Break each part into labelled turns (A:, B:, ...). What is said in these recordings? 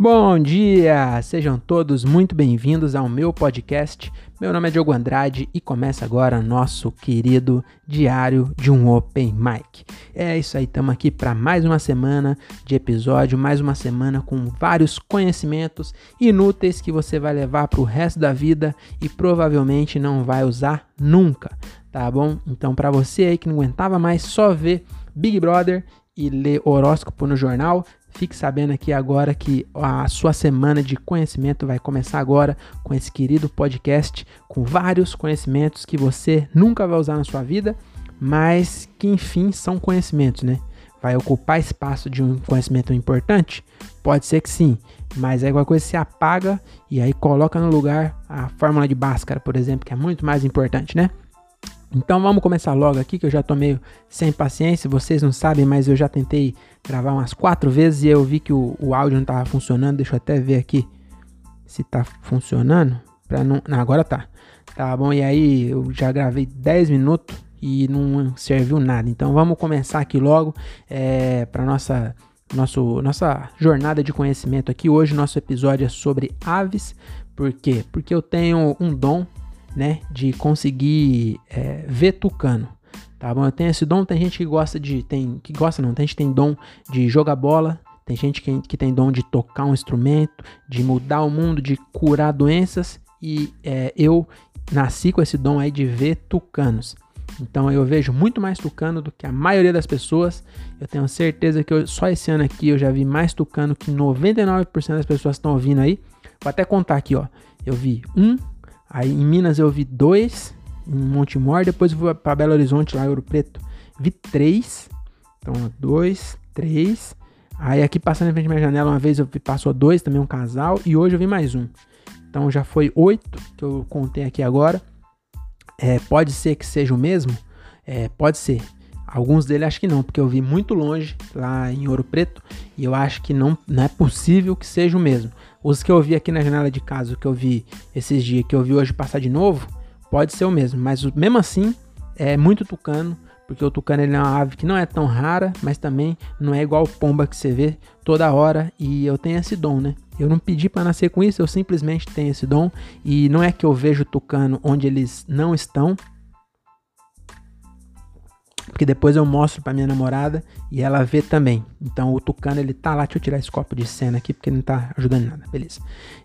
A: Bom dia! Sejam todos muito bem-vindos ao meu podcast. Meu nome é Diogo Andrade e começa agora nosso querido diário de um Open Mic. É isso aí, estamos aqui para mais uma semana de episódio, mais uma semana com vários conhecimentos inúteis que você vai levar para o resto da vida e provavelmente não vai usar nunca, tá bom? Então, para você aí que não aguentava mais só ver Big Brother e ler horóscopo no jornal, Fique sabendo aqui agora que a sua semana de conhecimento vai começar agora com esse querido podcast com vários conhecimentos que você nunca vai usar na sua vida, mas que enfim são conhecimentos, né? Vai ocupar espaço de um conhecimento importante? Pode ser que sim, mas aí alguma coisa se apaga e aí coloca no lugar a fórmula de Bhaskara, por exemplo, que é muito mais importante, né? Então vamos começar logo aqui, que eu já tô meio sem paciência. Vocês não sabem, mas eu já tentei gravar umas quatro vezes e eu vi que o, o áudio não tava funcionando. Deixa eu até ver aqui se tá funcionando. Pra não, não, agora tá. Tá bom, e aí eu já gravei 10 minutos e não serviu nada. Então vamos começar aqui logo é, para nossa nosso, nossa jornada de conhecimento aqui. Hoje nosso episódio é sobre aves. Por quê? Porque eu tenho um dom né, de conseguir é, ver tucano. Tá bom? Eu tenho esse dom, tem gente que gosta de. Tem, que gosta não, tem gente que tem dom de jogar bola, tem gente que, que tem dom de tocar um instrumento, de mudar o mundo, de curar doenças. E é, eu nasci com esse dom aí de ver tucanos. Então eu vejo muito mais tucano do que a maioria das pessoas. Eu tenho certeza que eu, só esse ano aqui eu já vi mais tucano que 99% das pessoas estão ouvindo aí. Vou até contar aqui, ó. Eu vi um, Aí em Minas eu vi dois, em Montemor, depois eu fui para Belo Horizonte, lá em Ouro Preto, vi três. Então, dois, três. Aí aqui passando em frente à minha janela, uma vez eu vi, passou dois, também um casal, e hoje eu vi mais um. Então já foi oito que eu contei aqui agora. É, pode ser que seja o mesmo? É, pode ser. Alguns deles acho que não, porque eu vi muito longe lá em Ouro Preto e eu acho que não, não é possível que seja o mesmo. Os que eu vi aqui na janela de casa, o que eu vi esses dias, que eu vi hoje passar de novo, pode ser o mesmo, mas mesmo assim é muito tucano, porque o tucano ele é uma ave que não é tão rara, mas também não é igual pomba que você vê toda hora e eu tenho esse dom, né? Eu não pedi para nascer com isso, eu simplesmente tenho esse dom e não é que eu vejo tucano onde eles não estão, porque depois eu mostro para minha namorada e ela vê também. Então o tucano ele tá lá, deixa eu tirar esse copo de cena aqui porque não tá ajudando nada, beleza.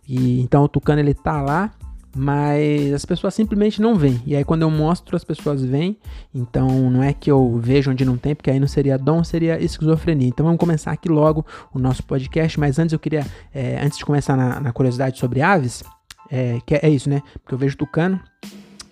A: E então o tucano ele tá lá, mas as pessoas simplesmente não veem. E aí quando eu mostro as pessoas veem. Então não é que eu vejo onde não tem, porque aí não seria dom, seria esquizofrenia. Então vamos começar aqui logo o nosso podcast. Mas antes eu queria, é, antes de começar na, na curiosidade sobre aves, é, que é, é isso, né? Porque eu vejo tucano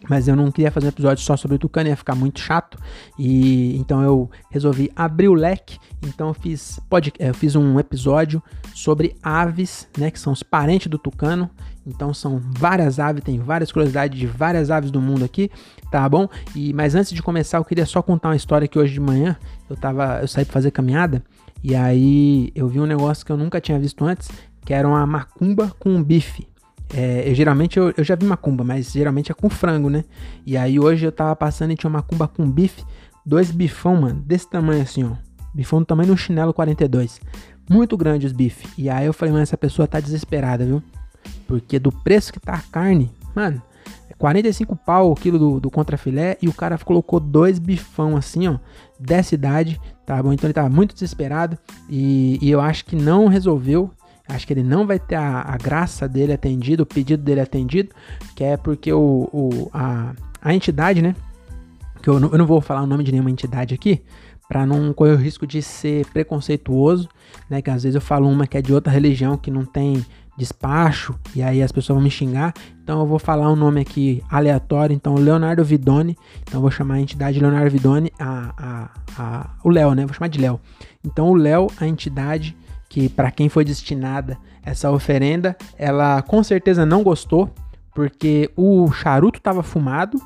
A: mas eu não queria fazer um episódio só sobre o tucano, ia ficar muito chato. E então eu resolvi abrir o leque. Então eu fiz, pode, eu fiz um episódio sobre aves, né, que são os parentes do tucano. Então são várias aves, tem várias curiosidades de várias aves do mundo aqui, tá bom? E mas antes de começar, eu queria só contar uma história que hoje de manhã eu tava, eu saí para fazer caminhada e aí eu vi um negócio que eu nunca tinha visto antes, que era uma macumba com um bife. É, eu, geralmente eu, eu, já vi macumba, mas geralmente é com frango, né? E aí hoje eu tava passando e tinha uma macumba com bife, dois bifão, mano, desse tamanho assim, ó. Bifão do tamanho de um chinelo 42. Muito grande os bifes. E aí eu falei, mano, essa pessoa tá desesperada, viu? Porque do preço que tá a carne, mano, é 45 pau o quilo do, do contrafilé e o cara colocou dois bifão assim, ó, dessa idade, tá bom? Então ele tava muito desesperado e, e eu acho que não resolveu acho que ele não vai ter a, a graça dele atendido, o pedido dele atendido, que é porque o, o a, a entidade, né? Que eu não, eu não vou falar o nome de nenhuma entidade aqui, para não correr o risco de ser preconceituoso, né? Que às vezes eu falo uma que é de outra religião que não tem despacho e aí as pessoas vão me xingar. Então eu vou falar um nome aqui aleatório. Então Leonardo Vidoni. Então eu vou chamar a entidade Leonardo Vidoni, a, a, a, o Léo, né? Vou chamar de Léo. Então o Léo, a entidade que para quem foi destinada essa oferenda, ela com certeza não gostou, porque o charuto estava fumado,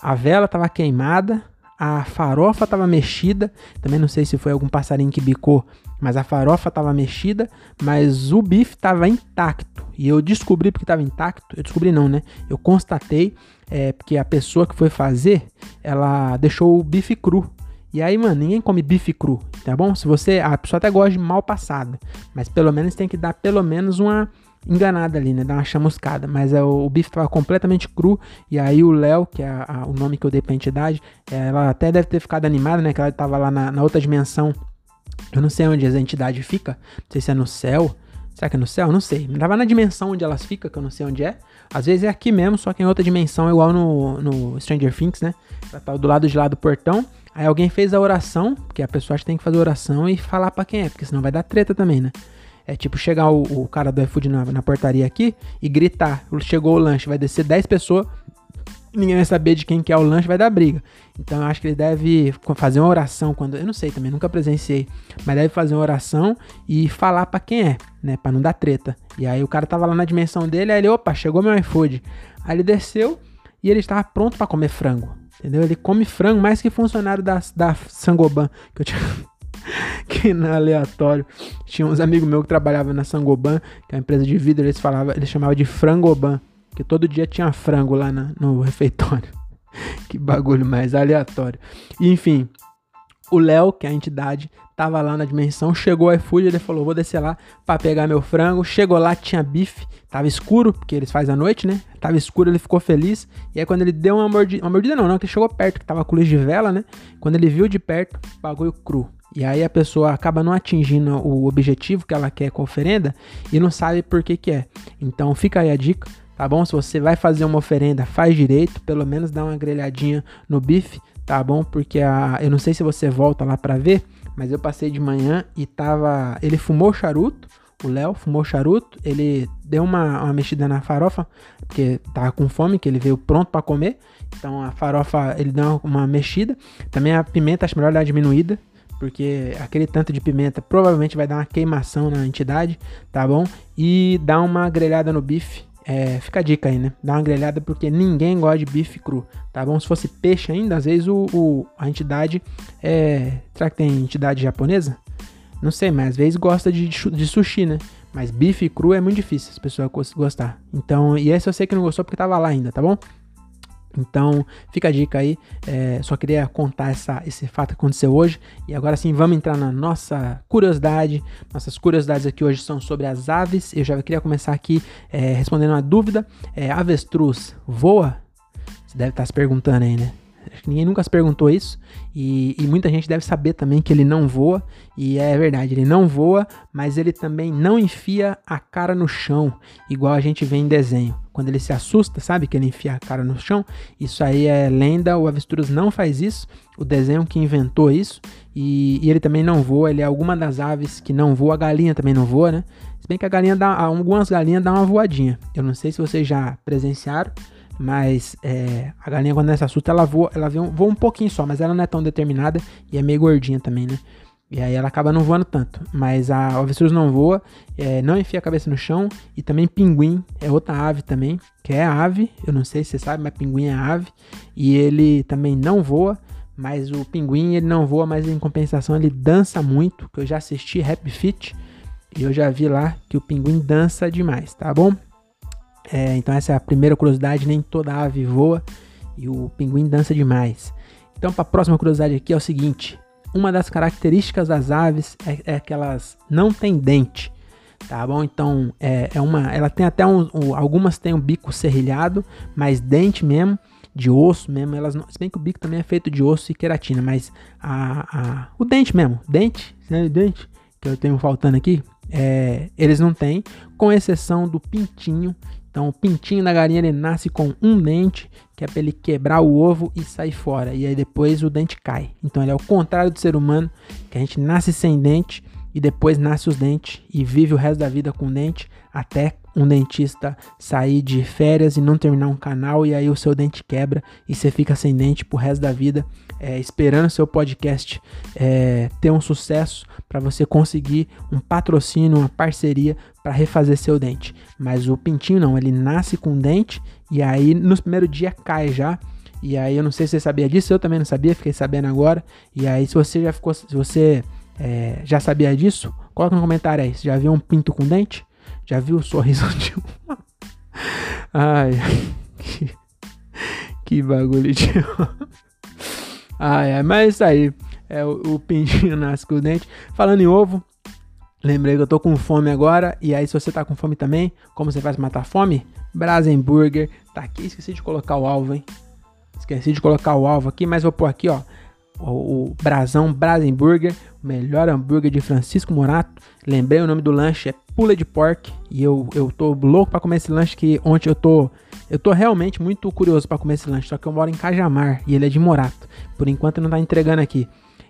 A: a vela estava queimada, a farofa estava mexida, também não sei se foi algum passarinho que bicou, mas a farofa estava mexida, mas o bife estava intacto. E eu descobri porque estava intacto, eu descobri não, né? Eu constatei, é, porque a pessoa que foi fazer, ela deixou o bife cru. E aí, mano, ninguém come bife cru, tá bom? Se você. A pessoa até gosta de mal passada. Mas pelo menos tem que dar pelo menos uma enganada ali, né? Dar uma chamuscada. Mas é, o, o bife tava completamente cru. E aí o Léo, que é a, a, o nome que eu dei pra entidade, ela até deve ter ficado animada, né? Que ela tava lá na, na outra dimensão. Eu não sei onde essa entidade fica. Não sei se é no céu. Será que é no céu? Não sei. Tava na dimensão onde elas ficam, que eu não sei onde é. Às vezes é aqui mesmo, só que em outra dimensão, igual no, no Stranger Things, né? Ela tá do lado de lá do portão. Aí alguém fez a oração, porque a pessoa tem que fazer a oração e falar para quem é, porque senão vai dar treta também, né? É tipo chegar o, o cara do iFood na, na portaria aqui e gritar: chegou o lanche, vai descer 10 pessoas, ninguém vai saber de quem que é o lanche, vai dar briga. Então eu acho que ele deve fazer uma oração quando. Eu não sei também, nunca presenciei. Mas deve fazer uma oração e falar para quem é, né? Pra não dar treta. E aí o cara tava lá na dimensão dele, aí ele, opa, chegou meu iFood. Aí ele desceu e ele estava pronto para comer frango. Entendeu? Ele come frango mais que funcionário da, da Sangoban, que eu tinha. que aleatório. Tinha uns amigos meus que trabalhavam na Sangoban, que é uma empresa de vidro, eles falavam, eles chamavam de frangoban, que todo dia tinha frango lá na, no refeitório. que bagulho mais aleatório. E, enfim, o Léo, que é a entidade, tava lá na dimensão, chegou o iFood, ele falou, vou descer lá para pegar meu frango. Chegou lá, tinha bife, tava escuro, porque eles fazem à noite, né? Tava escuro, ele ficou feliz. E aí quando ele deu uma mordida, uma mordida não, não, que chegou perto, que tava com luz de vela, né? Quando ele viu de perto, bagulho cru. E aí a pessoa acaba não atingindo o objetivo que ela quer com a oferenda e não sabe por que que é. Então fica aí a dica, tá bom? Se você vai fazer uma oferenda, faz direito, pelo menos dá uma grelhadinha no bife, tá bom? Porque a, eu não sei se você volta lá para ver, mas eu passei de manhã e tava, ele fumou charuto, o Léo fumou charuto, ele deu uma, uma mexida na farofa, porque tava com fome, que ele veio pronto para comer. Então a farofa, ele deu uma mexida. Também a pimenta, acho melhor dar diminuída, porque aquele tanto de pimenta provavelmente vai dar uma queimação na entidade, tá bom? E dá uma grelhada no bife. É, fica a dica aí, né? Dá uma grelhada porque ninguém gosta de bife cru, tá bom? Se fosse peixe ainda, às vezes o, o a entidade é. Será que tem entidade japonesa? Não sei, mas às vezes gosta de, de sushi, né? Mas bife cru é muito difícil as pessoas gostar. Então, e esse eu sei que não gostou porque tava lá ainda, tá bom? Então, fica a dica aí. É, só queria contar essa, esse fato que aconteceu hoje. E agora sim, vamos entrar na nossa curiosidade. Nossas curiosidades aqui hoje são sobre as aves. Eu já queria começar aqui é, respondendo uma dúvida. É, avestruz voa? Você deve estar se perguntando aí, né? Acho que ninguém nunca se perguntou isso. E, e, muita gente deve saber também que ele não voa. E é verdade, ele não voa, mas ele também não enfia a cara no chão, igual a gente vê em desenho. Quando ele se assusta, sabe que ele enfia a cara no chão? Isso aí é lenda, o avestruz não faz isso. O desenho que inventou isso. E, e ele também não voa, ele é alguma das aves que não voa. A galinha também não voa, né? Se bem que a galinha dá, algumas galinhas dão uma voadinha. Eu não sei se vocês já presenciaram. Mas é, a galinha, quando ela se assusta, ela voa, ela voa um, voa um pouquinho só, mas ela não é tão determinada e é meio gordinha também, né? E aí ela acaba não voando tanto. Mas a avestruz não voa, é, não enfia a cabeça no chão. E também pinguim é outra ave também, que é ave. Eu não sei se você sabe, mas pinguim é ave. E ele também não voa. Mas o pinguim ele não voa, mas em compensação ele dança muito. Que eu já assisti Rap Fit. E eu já vi lá que o pinguim dança demais, tá bom? É, então essa é a primeira curiosidade, nem toda ave voa e o pinguim dança demais. Então para a próxima curiosidade aqui é o seguinte: uma das características das aves é, é que elas não têm dente, tá bom? Então é, é uma, ela tem até um, um, algumas têm um bico serrilhado, mas dente mesmo de osso mesmo, elas não, se bem que o bico também é feito de osso e queratina, mas a, a o dente mesmo, dente, né, dente que eu tenho faltando aqui, é, eles não têm, com exceção do pintinho então, o pintinho da galinha ele nasce com um dente, que é para ele quebrar o ovo e sair fora. E aí depois o dente cai. Então, ele é o contrário do ser humano, que a gente nasce sem dente e depois nasce os dentes e vive o resto da vida com dente até um dentista sair de férias e não terminar um canal e aí o seu dente quebra e você fica sem dente pro resto da vida, é, esperando seu podcast é, ter um sucesso para você conseguir um patrocínio, uma parceria para refazer seu dente. Mas o pintinho não, ele nasce com dente e aí no primeiro dia cai já. E aí eu não sei se você sabia disso, eu também não sabia, fiquei sabendo agora. E aí se você já ficou, se você é, já sabia disso, coloca no comentário aí. Você já viu um pinto com dente? Já viu o sorriso de uma? Ai, que, que bagulho de. ai, ai, mas é isso aí. É o, o pintinho nasce com o dente. Falando em ovo, lembrei que eu tô com fome agora. E aí, se você tá com fome também, como você faz matar fome? Brasenburger. Tá aqui, esqueci de colocar o alvo, hein? Esqueci de colocar o alvo aqui, mas vou pôr aqui, ó. O, o Brasão Brasenburger, o melhor hambúrguer de Francisco Morato. Lembrei o nome do lanche, é Pula de Pork. E eu, eu tô louco para comer esse lanche que ontem eu tô. Eu tô realmente muito curioso para comer esse lanche. Só que eu moro em Cajamar e ele é de Morato. Por enquanto não tá entregando aqui.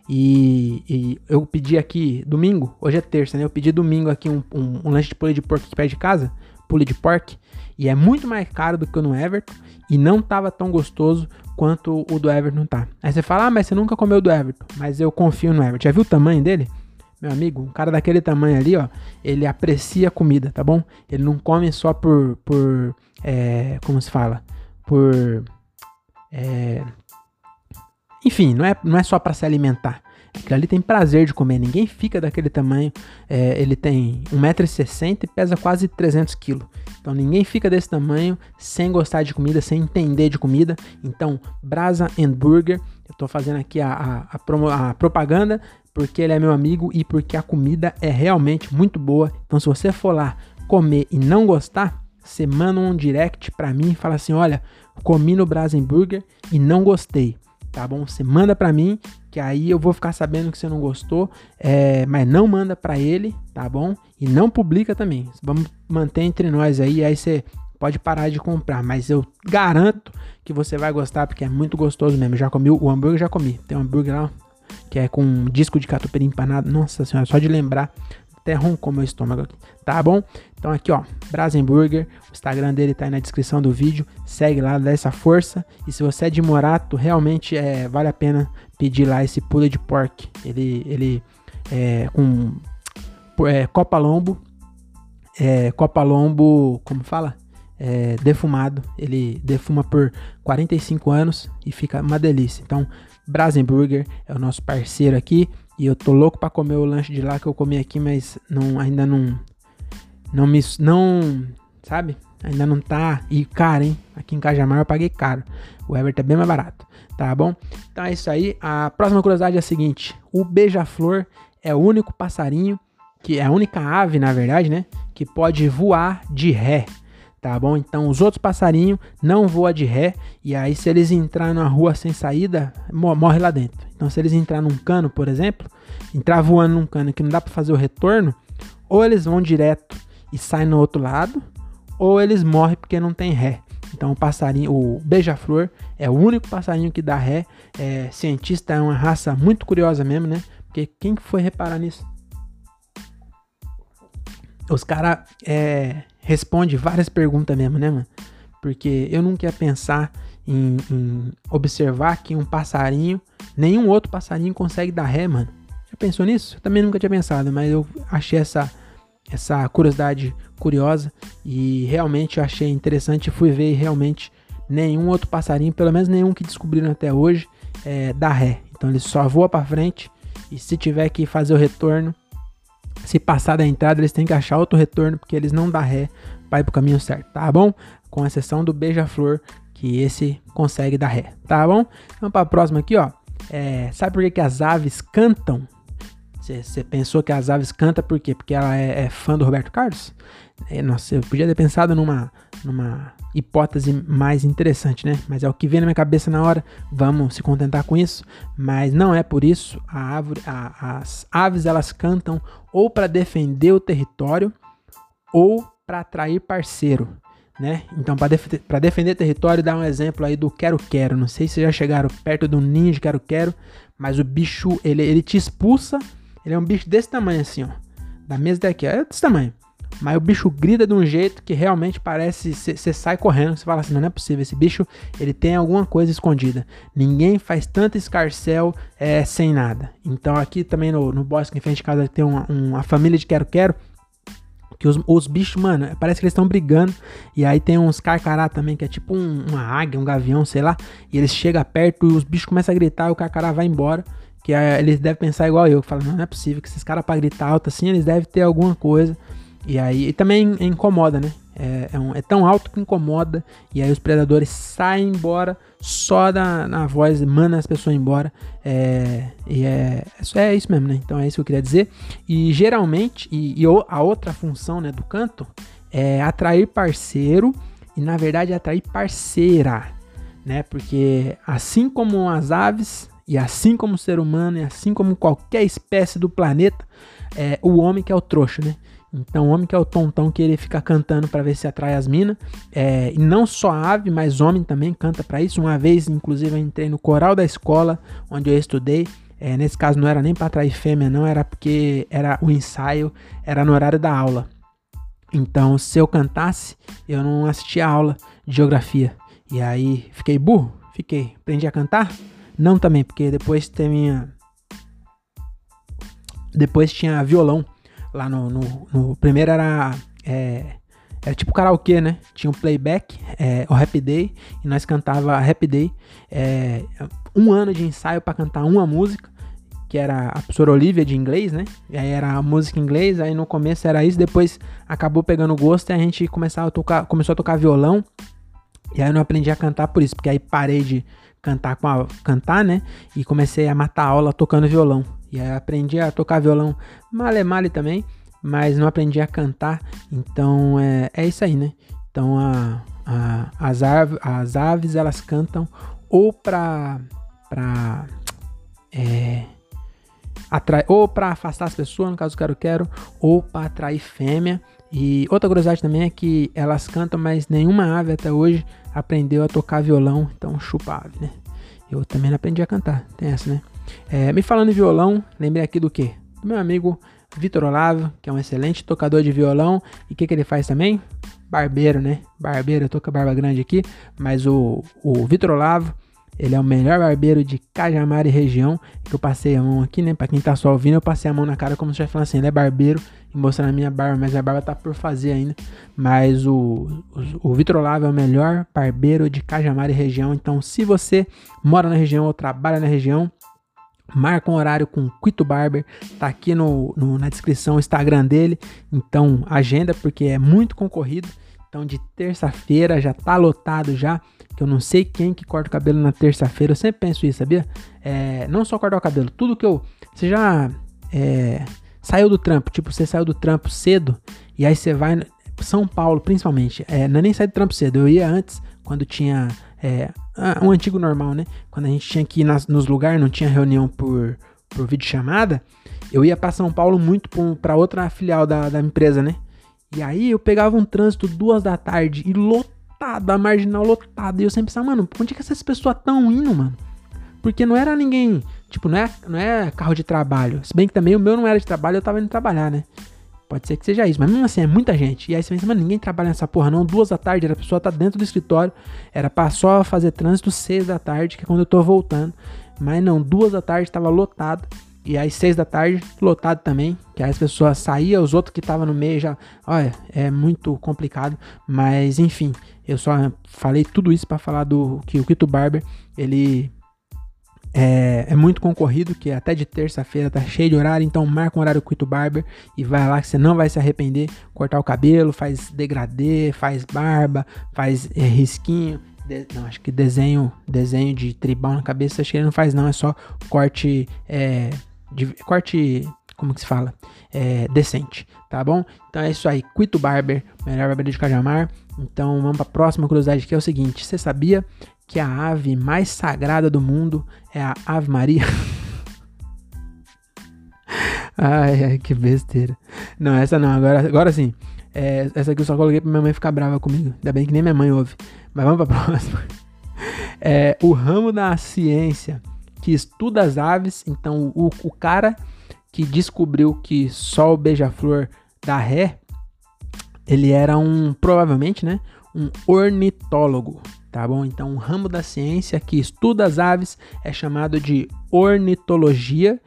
A: E, e, eu pedi aqui domingo, hoje é terça, né? Eu pedi domingo aqui um, um, um lanche de pule de porco aqui perto de casa, pule de pork, e é muito mais caro do que o no Everton e não tava tão gostoso quanto o do Everton tá. Aí você fala, ah, mas você nunca comeu do Everton, mas eu confio no Everton. Já viu o tamanho dele? Meu amigo, um cara daquele tamanho ali, ó, ele aprecia a comida, tá bom? Ele não come só por, por, é, como se fala, por, é, enfim, não é, não é só para se alimentar. Aquilo ali tem prazer de comer, ninguém fica daquele tamanho. É, ele tem 1,60m e pesa quase 300kg. Então ninguém fica desse tamanho sem gostar de comida, sem entender de comida. Então, Brasa Burger, eu tô fazendo aqui a, a, a, promo, a propaganda porque ele é meu amigo e porque a comida é realmente muito boa. Então, se você for lá comer e não gostar, você manda um direct para mim e fala assim: olha, comi no Burger e não gostei tá bom? Você manda para mim, que aí eu vou ficar sabendo que você não gostou, é, mas não manda para ele, tá bom? E não publica também. Vamos manter entre nós aí, aí você pode parar de comprar, mas eu garanto que você vai gostar porque é muito gostoso mesmo. já comi o hambúrguer, já comi. Tem um hambúrguer lá que é com um disco de catupiry empanado. Nossa senhora, só de lembrar até roncou meu estômago aqui, tá bom? Então aqui, ó, Brasenburger, o Instagram dele tá aí na descrição do vídeo, segue lá, dá essa força, e se você é de Morato, realmente é, vale a pena pedir lá esse pula de pork, ele, ele é com é, Copa Lombo, é, Copa Lombo, como fala? É, defumado, ele defuma por 45 anos e fica uma delícia. Então, Brasenburger é o nosso parceiro aqui. E eu tô louco para comer o lanche de lá que eu comi aqui, mas não, ainda não. Não me. Não. Sabe? Ainda não tá. E caro, hein? Aqui em Cajamar eu paguei caro. O Everton é bem mais barato. Tá bom? Então é isso aí. A próxima curiosidade é a seguinte: o beija-flor é o único passarinho, que é a única ave, na verdade, né? Que pode voar de ré tá bom? Então os outros passarinhos não voam de ré e aí se eles entrar na rua sem saída, morre lá dentro. Então se eles entrar num cano, por exemplo, entrar voando num cano que não dá para fazer o retorno, ou eles vão direto e saem no outro lado, ou eles morrem porque não tem ré. Então o passarinho, o beija-flor é o único passarinho que dá ré. É, cientista é uma raça muito curiosa mesmo, né? Porque quem foi reparar nisso? Os caras é, responde várias perguntas mesmo, né, mano? Porque eu nunca ia pensar em, em, observar que um passarinho, nenhum outro passarinho consegue dar ré, mano. Já pensou nisso? Eu também nunca tinha pensado, mas eu achei essa, essa curiosidade curiosa e realmente eu achei interessante. Fui ver e realmente nenhum outro passarinho, pelo menos nenhum que descobriram até hoje, é, dá ré. Então ele só voa para frente e se tiver que fazer o retorno, se passar da entrada, eles têm que achar outro retorno, porque eles não dá ré para ir pro caminho certo, tá bom? Com exceção do beija-flor, que esse consegue dar ré, tá bom? Vamos para a próxima aqui, ó. É, sabe por que, que as aves cantam? Você pensou que as aves cantam por quê? Porque ela é, é fã do Roberto Carlos? É, nossa, eu podia ter pensado numa, numa hipótese mais interessante, né? Mas é o que vem na minha cabeça na hora. Vamos se contentar com isso. Mas não é por isso. A árvore, a, as aves elas cantam ou para defender o território ou para atrair parceiro. Né? Então, para def defender território, dá um exemplo aí do quero-quero. Não sei se já chegaram perto do ninho de quero-quero, mas o bicho ele, ele te expulsa. Ele é um bicho desse tamanho, assim, ó. Da mesa daqui, ó, é desse tamanho. Mas o bicho grita de um jeito que realmente parece. Você sai correndo, você fala assim: não, não é possível. Esse bicho ele tem alguma coisa escondida. Ninguém faz tanto escarcel é, sem nada. Então aqui também no, no bosque em frente de casa tem uma, uma família de quero-quero. Que os, os, bichos, mano, parece que eles estão brigando. E aí tem uns carcará também, que é tipo um, uma águia, um gavião, sei lá. E eles chegam perto e os bichos começam a gritar e o carcará vai embora. Que é, eles devem pensar igual eu, que fala, não, não é possível que esses caras pra gritar alto assim, eles devem ter alguma coisa. E aí e também incomoda, né? É, é, um, é, tão alto que incomoda. E aí os predadores saem embora só da, na voz, manda as pessoas embora. É, e é, é, é isso mesmo, né? Então é isso que eu queria dizer. E geralmente, e, e a outra função né, do canto é atrair parceiro e na verdade atrair parceira, né? Porque assim como as aves, e assim como o ser humano, e assim como qualquer espécie do planeta, é o homem que é o trouxa, né? Então, o homem que é o tontão que ele fica cantando para ver se atrai as minas. É, e não só ave, mas homem também canta para isso. Uma vez, inclusive, eu entrei no coral da escola onde eu estudei. É, nesse caso, não era nem para atrair fêmea, não, era porque era o ensaio, era no horário da aula. Então, se eu cantasse, eu não assistia a aula de geografia. E aí, fiquei burro? Fiquei. Aprendi a cantar? Não também, porque depois tinha. Depois tinha violão. Lá no, no, no primeiro era. É, era tipo karaokê, né? Tinha um playback, é, o Happy Day, e nós cantava Happy Day. É, um ano de ensaio para cantar uma música, que era a professora Olivia de inglês, né? E aí era a música em inglês, aí no começo era isso, depois acabou pegando gosto e a gente começava a tocar, começou a tocar violão. E aí eu não aprendi a cantar por isso, porque aí parei de cantar com a, cantar, né? E comecei a matar aula tocando violão. E aí aprendi a tocar violão male male também, mas não aprendi a cantar. Então é, é isso aí, né? Então a, a, as, aves, as aves elas cantam ou pra, pra é, ou para afastar as pessoas, no caso quero quero, ou para atrair fêmea. E outra curiosidade também é que elas cantam, mas nenhuma ave até hoje aprendeu a tocar violão, então chupa ave, né? Eu também não aprendi a cantar, tem essa, né? É, me falando em violão, lembrei aqui do quê? Do meu amigo Vitor Olavo, que é um excelente tocador de violão. E o que, que ele faz também? Barbeiro, né? Barbeiro, eu tô com a barba grande aqui, mas o, o Vitor Olavo ele é o melhor barbeiro de Cajamar e região. Que eu passei a mão aqui, né? Pra quem tá só ouvindo, eu passei a mão na cara como se estivesse falando assim: ele é barbeiro mostrando a minha barba, mas a barba tá por fazer ainda. Mas o, o, o Vitor Olavo é o melhor barbeiro de Cajamar e região. Então, se você mora na região ou trabalha na região, marca um horário com Quito Barber, tá aqui no, no, na descrição o Instagram dele, então agenda porque é muito concorrido, então de terça-feira já tá lotado já, que eu não sei quem que corta o cabelo na terça-feira. Eu sempre penso isso, sabia? É, não só cortar o cabelo, tudo que eu. Você já é, saiu do trampo, tipo, você saiu do trampo cedo e aí você vai. São Paulo, principalmente. É, não é nem sair do trampo cedo, eu ia antes, quando tinha. É, um antigo normal, né? Quando a gente tinha que ir nas, nos lugares, não tinha reunião por, por chamada eu ia para São Paulo muito para outra filial da, da empresa, né? E aí eu pegava um trânsito duas da tarde e lotado, a marginal lotada. E eu sempre pensava, mano, onde é que essas pessoas estão indo, mano? Porque não era ninguém, tipo, não é, não é carro de trabalho. Se bem que também o meu não era de trabalho, eu tava indo trabalhar, né? Pode ser que seja isso, mas mesmo assim é muita gente. E aí você pensa, mano, ninguém trabalha nessa porra não. Duas da tarde, era a pessoa tá dentro do escritório. Era pra só fazer trânsito seis da tarde, que é quando eu tô voltando. Mas não, duas da tarde tava lotado. E às seis da tarde, lotado também. Que aí as pessoas saíam, os outros que estavam no meio já. Olha, é muito complicado. Mas enfim, eu só falei tudo isso para falar do que o Quito Barber, ele é, é, muito concorrido, que até de terça-feira tá cheio de horário, então marca um horário Quito Barber e vai lá que você não vai se arrepender. Cortar o cabelo, faz degradê, faz barba, faz é, risquinho. De, não, acho que desenho, desenho de tribal na cabeça, acho que ele não faz não, é só corte é, de, corte, como que se fala? É, decente, tá bom? Então é isso aí, Quito Barber, melhor barbeiro de Cajamar. Então vamos para a próxima curiosidade que é o seguinte: você sabia que a ave mais sagrada do mundo é a Ave Maria? ai, ai, que besteira. Não, essa não, agora, agora sim. É, essa aqui eu só coloquei pra minha mãe ficar brava comigo. Ainda bem que nem minha mãe ouve. Mas vamos pra próxima. É, o ramo da ciência que estuda as aves. Então, o, o cara que descobriu que só o beija-flor dá ré, ele era um, provavelmente, né, um ornitólogo, tá bom? Então, um ramo da ciência que estuda as aves é chamado de ornitologia.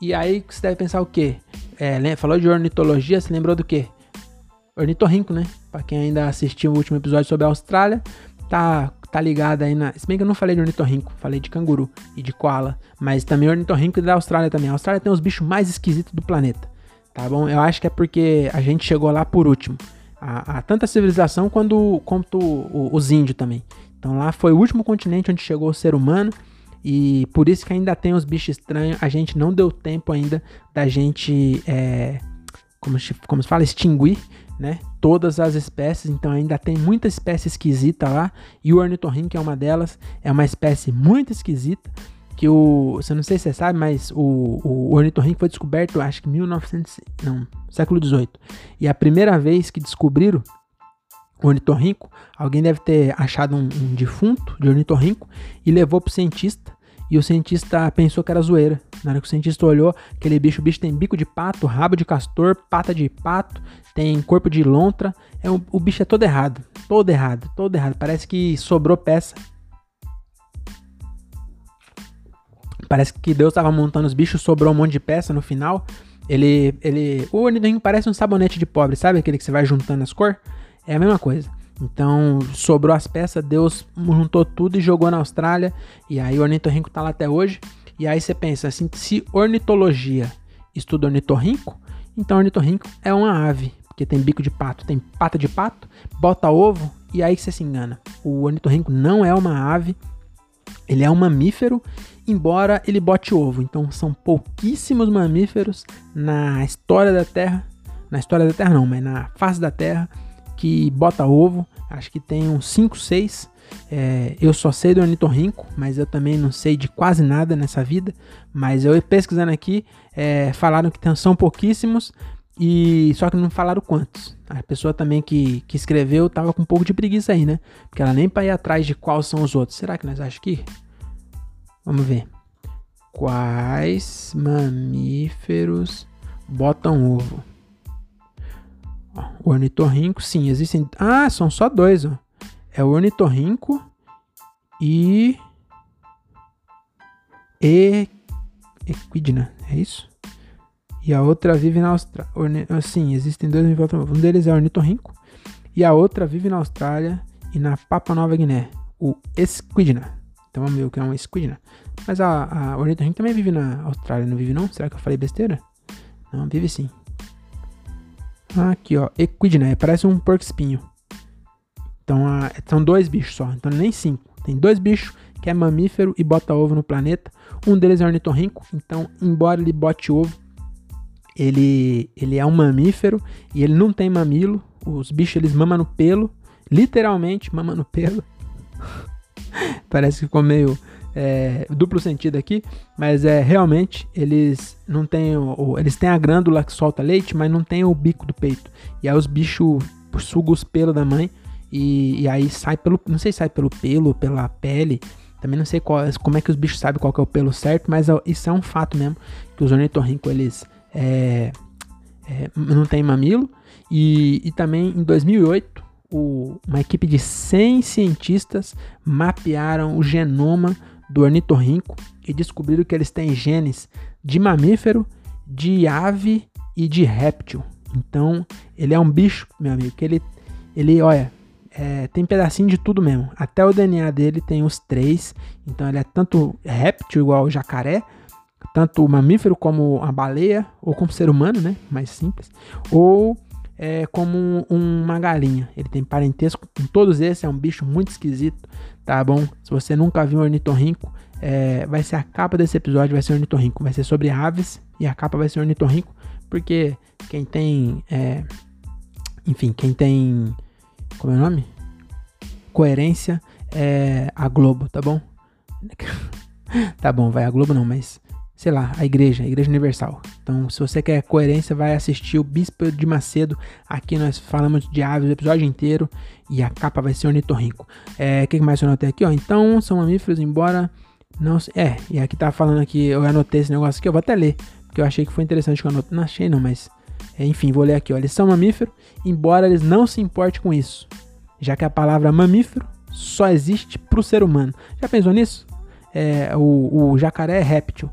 A: E aí você deve pensar o quê? É, falou de ornitologia, se lembrou do quê? Ornitorrinco, né? Para quem ainda assistiu o último episódio sobre a Austrália, tá tá ligado aí na. Se bem que eu não falei de ornitorrinco, falei de canguru e de koala. Mas também ornitorrinco e da Austrália também. A Austrália tem os bichos mais esquisitos do planeta. Tá bom? Eu acho que é porque a gente chegou lá por último. a, a tanta civilização quanto, quanto os índios também. Então lá foi o último continente onde chegou o ser humano e por isso que ainda tem os bichos estranhos. A gente não deu tempo ainda da gente, é, como, como se fala, extinguir né, todas as espécies. Então ainda tem muita espécie esquisita lá. E o ornitorrinco é uma delas. É uma espécie muito esquisita. Que o. Você não sei se você sabe, mas o, o ornitorrinco foi descoberto, acho que em 1900. Não, século XVIII. E a primeira vez que descobriram ornitorrinco, alguém deve ter achado um, um defunto de ornitorrinco e levou pro cientista. E o cientista pensou que era zoeira. Na hora que o cientista olhou, aquele bicho, o bicho tem bico de pato, rabo de castor, pata de pato, tem corpo de lontra. É um, o bicho é todo errado. Todo errado, todo errado. Parece que sobrou peça. Parece que Deus estava montando os bichos, sobrou um monte de peça no final. Ele. ele o ornitorrinco parece um sabonete de pobre, sabe? Aquele que você vai juntando as cores. É a mesma coisa. Então, sobrou as peças, Deus juntou tudo e jogou na Austrália. E aí o ornitorrinco tá lá até hoje. E aí você pensa assim, se ornitologia estuda ornitorrinco, então ornitorrinco é uma ave, porque tem bico de pato, tem pata de pato, bota ovo e aí você se engana. O ornitorrinco não é uma ave, ele é um mamífero, embora ele bote ovo. Então são pouquíssimos mamíferos na história da Terra, na história da Terra não, mas na face da Terra que bota ovo. Acho que tem uns 5, 6. É, eu só sei do ornitorrinco, mas eu também não sei de quase nada nessa vida. Mas eu pesquisando aqui, é, falaram que são pouquíssimos, e só que não falaram quantos. A pessoa também que, que escreveu tava com um pouco de preguiça aí, né? Porque ela nem para ir atrás de quais são os outros. Será que nós achamos que? Vamos ver. Quais mamíferos botam ovo? O ornitorrinco, sim, existem. Ah, são só dois, ó. É o ornitorrinco e. E. Equidna, é isso? E a outra vive na Austrália. Orni... Sim, existem dois. Um deles é o ornitorrinco e a outra vive na Austrália e na Papua Nova Guiné, o Esquidna. Então vamos ver o que é um Esquidna. Mas a, a ornitorrinco também vive na Austrália, não vive não? Será que eu falei besteira? Não, vive sim. Aqui, ó. Equidna, né? parece um porco espinho. Então, a, são dois bichos só. Então, nem cinco. Tem dois bichos que é mamífero e bota ovo no planeta. Um deles é ornitorrinco. Então, embora ele bote ovo, ele, ele é um mamífero e ele não tem mamilo. Os bichos, eles mamam no pelo. Literalmente, mamam no pelo. Parece que ficou meio é, duplo sentido aqui, mas é realmente eles não têm o, eles têm a glândula que solta leite, mas não tem o bico do peito. E aí os bichos sugam os pelos da mãe e, e, aí sai pelo, não sei se sai pelo pelo, pela pele. Também não sei qual, como é que os bichos sabem qual é o pelo certo, mas isso é um fato mesmo que os ornitorrincos eles é, é, não tem mamilo. E, e também em 2008 o, uma equipe de 100 cientistas mapearam o genoma do ornitorrinco e descobriram que eles têm genes de mamífero, de ave e de réptil. Então, ele é um bicho, meu amigo, que ele, ele olha, é, tem pedacinho de tudo mesmo. Até o DNA dele tem os três. Então, ele é tanto réptil, igual o jacaré, tanto mamífero como a baleia, ou como ser humano, né? Mais simples. Ou é, como uma galinha. Ele tem parentesco com todos esses, é um bicho muito esquisito tá bom? Se você nunca viu um ornitorrinco, é, vai ser a capa desse episódio, vai ser ornitorrinco. Vai ser sobre aves e a capa vai ser ornitorrinco, porque quem tem, é, enfim, quem tem, como é o nome? Coerência é a Globo, tá bom? tá bom, vai a Globo não, mas sei lá, a igreja, a igreja universal. Então, se você quer coerência, vai assistir o Bispo de Macedo. Aqui nós falamos de aves o episódio inteiro e a capa vai ser ornitorrinco. É, o que mais eu anotei aqui, ó? Então, são mamíferos, embora não é, e aqui tá falando aqui, eu anotei esse negócio aqui, eu vou até ler, porque eu achei que foi interessante que eu anotei. Não achei não, mas é, enfim, vou ler aqui, ó. Eles são mamíferos, embora eles não se importem com isso, já que a palavra mamífero só existe pro ser humano. Já pensou nisso? É, o, o jacaré é réptil.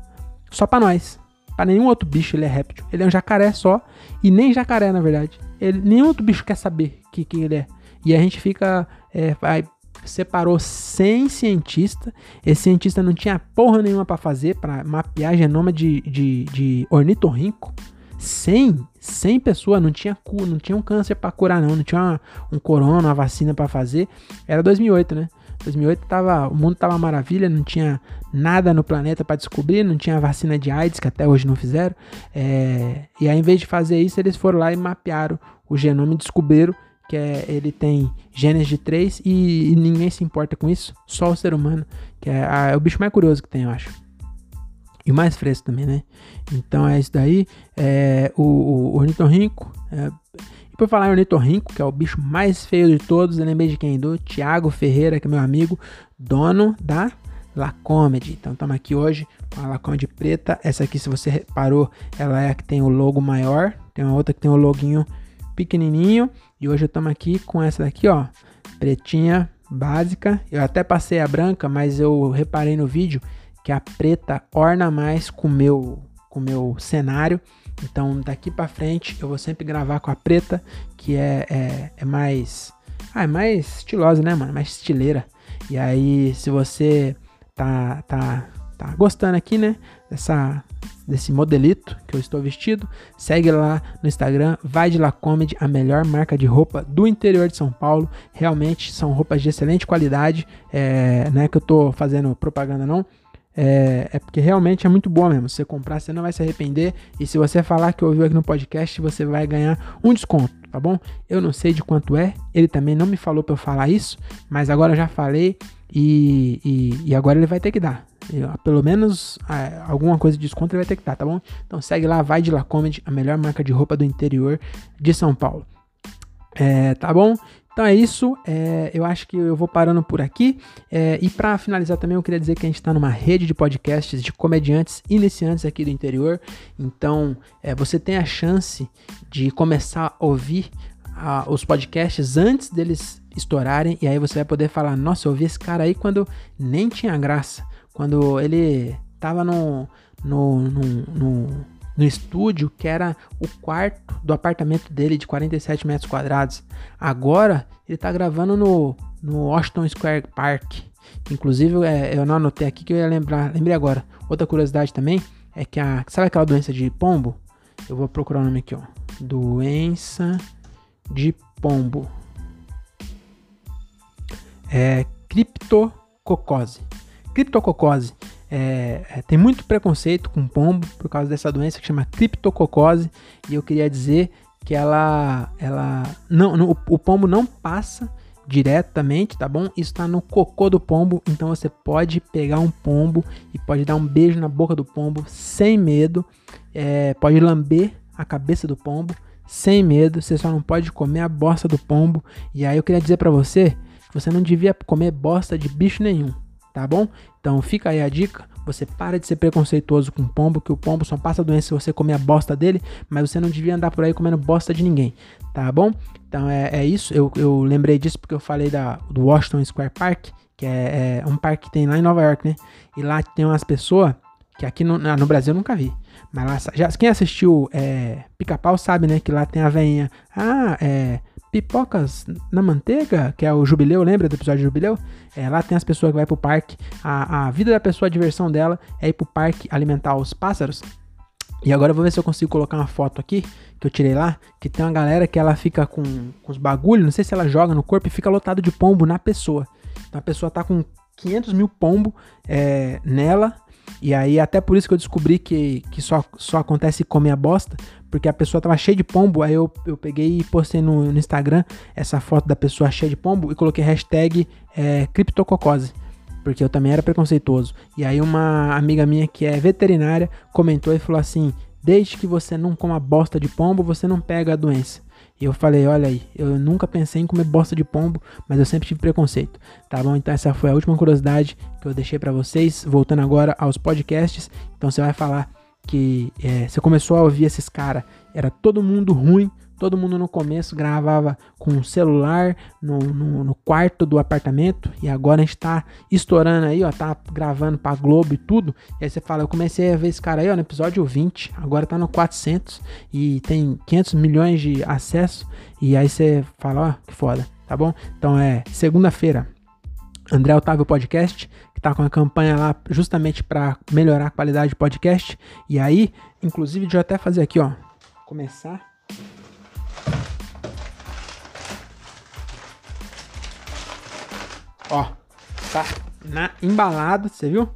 A: Só para nós. Para nenhum outro bicho ele é réptil. Ele é um jacaré só. E nem jacaré, na verdade. Ele, nenhum outro bicho quer saber que, que ele é. E a gente fica. É, vai, separou 100 cientistas. Esse cientista não tinha porra nenhuma para fazer, para mapear genoma de, de, de ornitorrinco. 100? 100 pessoas, não tinha cu, não tinha um câncer para curar não, não tinha uma, um corona, uma vacina para fazer. Era 2008, né? 2008 tava, o mundo tava maravilha, não tinha nada no planeta para descobrir, não tinha vacina de AIDS, que até hoje não fizeram. É, e aí, em vez de fazer isso, eles foram lá e mapearam o genoma e descobriram que é, ele tem genes de 3 e, e, ninguém se importa com isso, só o ser humano, que é, a, é o bicho mais curioso que tem, eu acho. E mais fresco também, né? Então é isso daí. É, o, o ornitorrinco. É, por falar em ornitorrinco, que é o bicho mais feio de todos, eu lembrei de quem? Do Thiago Ferreira, que é meu amigo, dono da Lacomedy. Então estamos aqui hoje com a Lacomedy preta. Essa aqui, se você reparou, ela é a que tem o logo maior. Tem uma outra que tem o loguinho pequenininho. E hoje estamos aqui com essa daqui, ó, pretinha, básica. Eu até passei a branca, mas eu reparei no vídeo que a preta orna mais com meu com meu cenário. Então daqui para frente eu vou sempre gravar com a preta, que é, é, é mais ah, é mais estilosa, né, mano? Mais estileira. E aí, se você tá tá tá gostando aqui, né, dessa desse modelito que eu estou vestido, segue lá no Instagram, vai de La Comedy, a melhor marca de roupa do interior de São Paulo. Realmente são roupas de excelente qualidade, é, não é que eu estou fazendo propaganda não, é, é, porque realmente é muito boa mesmo. Se você comprar, você não vai se arrepender. E se você falar que ouviu aqui no podcast, você vai ganhar um desconto, tá bom? Eu não sei de quanto é, ele também não me falou para eu falar isso, mas agora eu já falei e, e, e agora ele vai ter que dar pelo menos é, alguma coisa de desconto ele vai ter que dar, tá bom? Então segue lá, vai de La Comedy, a melhor marca de roupa do interior de São Paulo. É, tá bom? Então é isso, é, eu acho que eu vou parando por aqui. É, e para finalizar também, eu queria dizer que a gente está numa rede de podcasts de comediantes iniciantes aqui do interior. Então é, você tem a chance de começar a ouvir a, os podcasts antes deles estourarem. E aí você vai poder falar: Nossa, eu ouvi esse cara aí quando nem tinha graça quando ele tava no, no, no, no, no estúdio, que era o quarto do apartamento dele de 47 metros quadrados. Agora ele tá gravando no, no Washington Square Park. Inclusive, é, eu não anotei aqui que eu ia lembrar, lembrei agora. Outra curiosidade também é que a. Sabe aquela doença de pombo? Eu vou procurar o nome aqui, ó. Doença de pombo. É criptococose criptococose. É, é, tem muito preconceito com pombo por causa dessa doença que chama criptococose e eu queria dizer que ela, ela não, não o pombo não passa diretamente, tá bom? Isso está no cocô do pombo, então você pode pegar um pombo e pode dar um beijo na boca do pombo sem medo, é, pode lamber a cabeça do pombo sem medo, você só não pode comer a bosta do pombo. E aí eu queria dizer para você que você não devia comer bosta de bicho nenhum, tá bom? Então fica aí a dica. Você para de ser preconceituoso com o pombo, que o pombo só passa doença se você comer a bosta dele, mas você não devia andar por aí comendo bosta de ninguém, tá bom? Então é, é isso. Eu, eu lembrei disso porque eu falei da, do Washington Square Park, que é, é um parque que tem lá em Nova York, né? E lá tem umas pessoas que aqui no, no Brasil eu nunca vi. Mas lá, já, quem assistiu é, Pica-Pau sabe, né? Que lá tem a veinha. Ah, é Pipocas na Manteiga, que é o Jubileu, lembra do episódio do Jubileu? É, lá tem as pessoas que vai pro parque. A, a vida da pessoa, a diversão dela é ir pro parque alimentar os pássaros. E agora eu vou ver se eu consigo colocar uma foto aqui que eu tirei lá, que tem uma galera que ela fica com, com os bagulhos, não sei se ela joga no corpo e fica lotado de pombo na pessoa. Então a pessoa tá com 500 mil pombo é, nela, e aí até por isso que eu descobri que, que só, só acontece comer a bosta, porque a pessoa tava cheia de pombo, aí eu, eu peguei e postei no, no Instagram essa foto da pessoa cheia de pombo e coloquei hashtag é, criptococose, porque eu também era preconceituoso. E aí uma amiga minha que é veterinária comentou e falou assim, desde que você não coma bosta de pombo, você não pega a doença. E eu falei, olha aí, eu nunca pensei em comer bosta de pombo, mas eu sempre tive preconceito, tá bom? Então essa foi a última curiosidade que eu deixei para vocês, voltando agora aos podcasts. Então você vai falar que é, você começou a ouvir esses caras, era todo mundo ruim, todo mundo no começo gravava com um celular no, no, no, quarto do apartamento e agora a gente tá estourando aí, ó, tá gravando pra Globo e tudo. E aí você fala, eu comecei a ver esse cara aí, ó, no episódio 20, agora tá no 400 e tem 500 milhões de acessos. E aí você fala, ó, que foda, tá bom? Então é segunda-feira, André Otávio Podcast, que está com a campanha lá justamente para melhorar a qualidade de podcast. E aí, inclusive, deixa eu até fazer aqui, ó, começar Ó, tá na, embalado, você viu?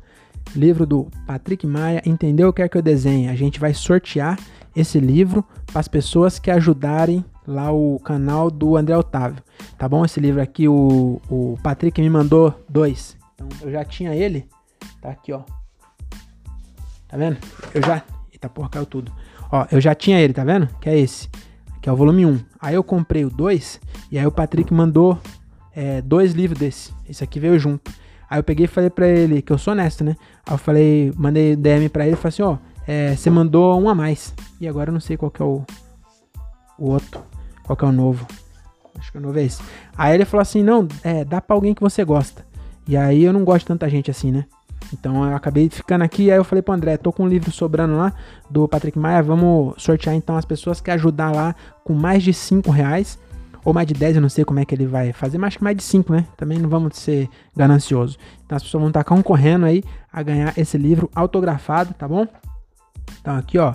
A: Livro do Patrick Maia, Entendeu o que é que eu desenho? A gente vai sortear esse livro para as pessoas que ajudarem lá o canal do André Otávio. Tá bom? Esse livro aqui, o, o Patrick me mandou dois. Então eu já tinha ele. Tá aqui, ó. Tá vendo? Eu já. Eita porra, caiu tudo. Ó, eu já tinha ele, tá vendo? Que é esse. Que é o volume 1. Aí eu comprei o 2 e aí o Patrick mandou é, dois livros desse. Esse aqui veio junto. Aí eu peguei e falei pra ele, que eu sou honesto, né? Aí eu falei, mandei DM pra ele e falei assim, ó, é, você mandou um a mais. E agora eu não sei qual que é o, o outro. Qual que é o novo. Acho que o novo é esse. Aí ele falou assim, não, é, dá pra alguém que você gosta. E aí eu não gosto de tanta gente assim, né? Então eu acabei ficando aqui, aí eu falei pro André, tô com um livro sobrando lá do Patrick Maia, vamos sortear então as pessoas que ajudar lá com mais de 5 reais ou mais de 10, eu não sei como é que ele vai fazer, mas acho que mais de 5, né? Também não vamos ser gananciosos. Então as pessoas vão estar concorrendo aí a ganhar esse livro autografado, tá bom? Então aqui, ó,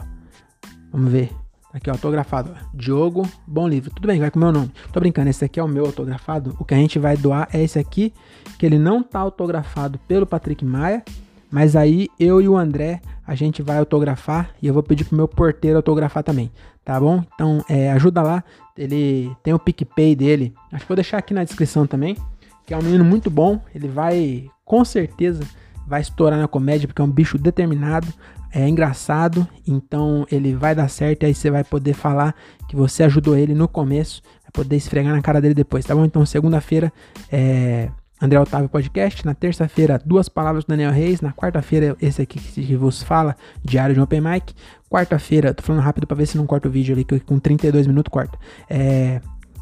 A: vamos ver. Aqui, ó, autografado. Diogo, bom livro. Tudo bem, vai com o meu nome. Tô brincando, esse aqui é o meu autografado. O que a gente vai doar é esse aqui, que ele não tá autografado pelo Patrick Maia, mas aí eu e o André a gente vai autografar e eu vou pedir pro meu porteiro autografar também, tá bom? Então é, ajuda lá, ele tem o PicPay dele, acho que vou deixar aqui na descrição também, que é um menino muito bom, ele vai com certeza vai estourar na comédia porque é um bicho determinado, é engraçado, então ele vai dar certo e aí você vai poder falar que você ajudou ele no começo, vai poder esfregar na cara dele depois, tá bom? Então segunda-feira é André Otávio Podcast. Na terça-feira, duas palavras do Daniel Reis. Na quarta-feira, esse aqui que vos fala, Diário de Open Mic. Quarta-feira, tô falando rápido pra ver se não corta o vídeo ali, que com 32 minutos corta. É,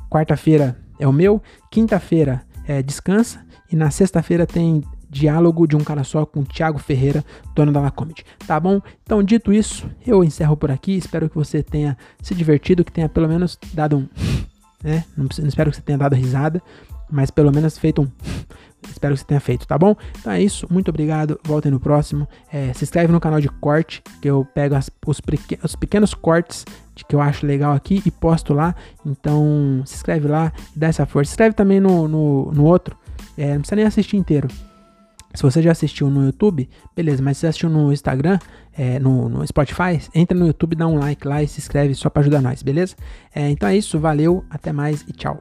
A: quarta-feira é o meu. Quinta-feira é Descansa. E na sexta-feira tem diálogo de um cara só com Thiago Ferreira, dono da La Comedy. Tá bom? Então, dito isso, eu encerro por aqui. Espero que você tenha se divertido, que tenha pelo menos dado um. Né? Não espero que você tenha dado risada mas pelo menos feito um. Espero que você tenha feito, tá bom? Então é isso, muito obrigado. Voltem no próximo. É, se inscreve no canal de corte, que eu pego as, os, os, pequenos cortes de que eu acho legal aqui e posto lá. Então se inscreve lá e dá essa força. Se inscreve também no, no, no outro. É, não precisa nem assistir inteiro. Se você já assistiu no YouTube, beleza, mas se você assistiu no Instagram, é, no, no, Spotify, entra no YouTube, dá um like lá e se inscreve só para ajudar nós, beleza? É, então é isso, valeu, até mais e tchau.